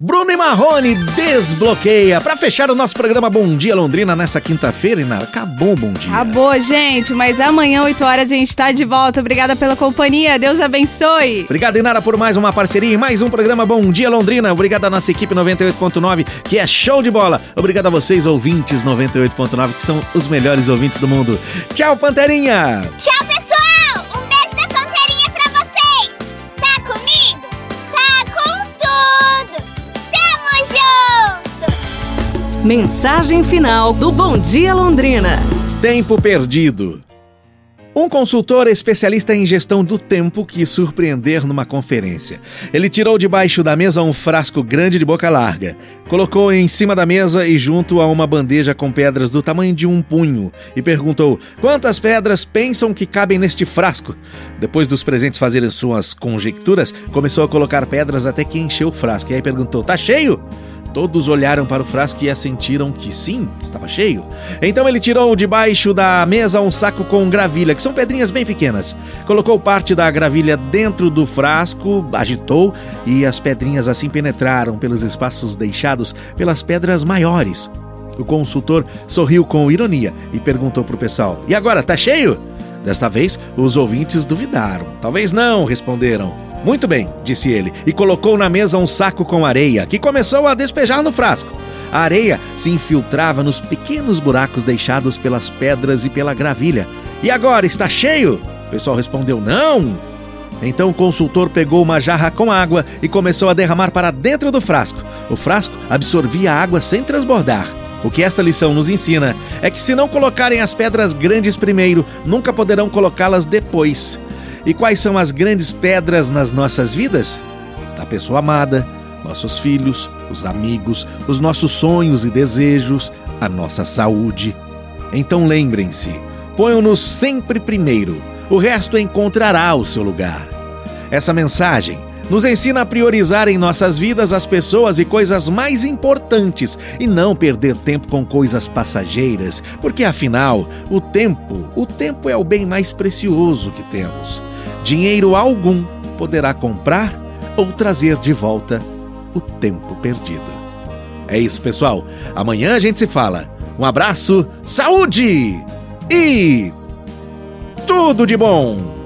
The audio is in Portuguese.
Bruno e Marrone desbloqueia. Para fechar o nosso programa Bom Dia Londrina nessa quinta-feira, Inara. Acabou o bom dia. Acabou, gente, mas amanhã, 8 horas, a gente tá de volta. Obrigada pela companhia. Deus abençoe. Obrigado, Inara, por mais uma parceria e mais um programa Bom Dia Londrina. Obrigado à nossa equipe 98.9, que é show de bola. Obrigado a vocês, ouvintes 98.9, que são os melhores ouvintes do mundo. Tchau, Panterinha. Tchau, pessoal. Mensagem final do Bom Dia Londrina. Tempo perdido. Um consultor especialista em gestão do tempo quis surpreender numa conferência. Ele tirou debaixo da mesa um frasco grande de boca larga, colocou em cima da mesa e junto a uma bandeja com pedras do tamanho de um punho e perguntou: Quantas pedras pensam que cabem neste frasco? Depois dos presentes fazerem suas conjecturas, começou a colocar pedras até que encheu o frasco. E aí perguntou: Tá cheio? Todos olharam para o frasco e assentiram que sim, estava cheio. Então ele tirou debaixo da mesa um saco com gravilha, que são pedrinhas bem pequenas. Colocou parte da gravilha dentro do frasco, agitou e as pedrinhas assim penetraram pelos espaços deixados pelas pedras maiores. O consultor sorriu com ironia e perguntou para o pessoal: E agora, tá cheio? Desta vez, os ouvintes duvidaram. Talvez não, responderam. Muito bem, disse ele, e colocou na mesa um saco com areia, que começou a despejar no frasco. A areia se infiltrava nos pequenos buracos deixados pelas pedras e pela gravilha. E agora, está cheio? O pessoal respondeu: Não! Então o consultor pegou uma jarra com água e começou a derramar para dentro do frasco. O frasco absorvia a água sem transbordar. O que esta lição nos ensina é que, se não colocarem as pedras grandes primeiro, nunca poderão colocá-las depois. E quais são as grandes pedras nas nossas vidas? A pessoa amada, nossos filhos, os amigos, os nossos sonhos e desejos, a nossa saúde. Então lembrem-se, ponham-nos sempre primeiro, o resto encontrará o seu lugar. Essa mensagem nos ensina a priorizar em nossas vidas as pessoas e coisas mais importantes e não perder tempo com coisas passageiras, porque afinal, o tempo, o tempo é o bem mais precioso que temos. Dinheiro algum poderá comprar ou trazer de volta o tempo perdido. É isso, pessoal. Amanhã a gente se fala. Um abraço, saúde e tudo de bom!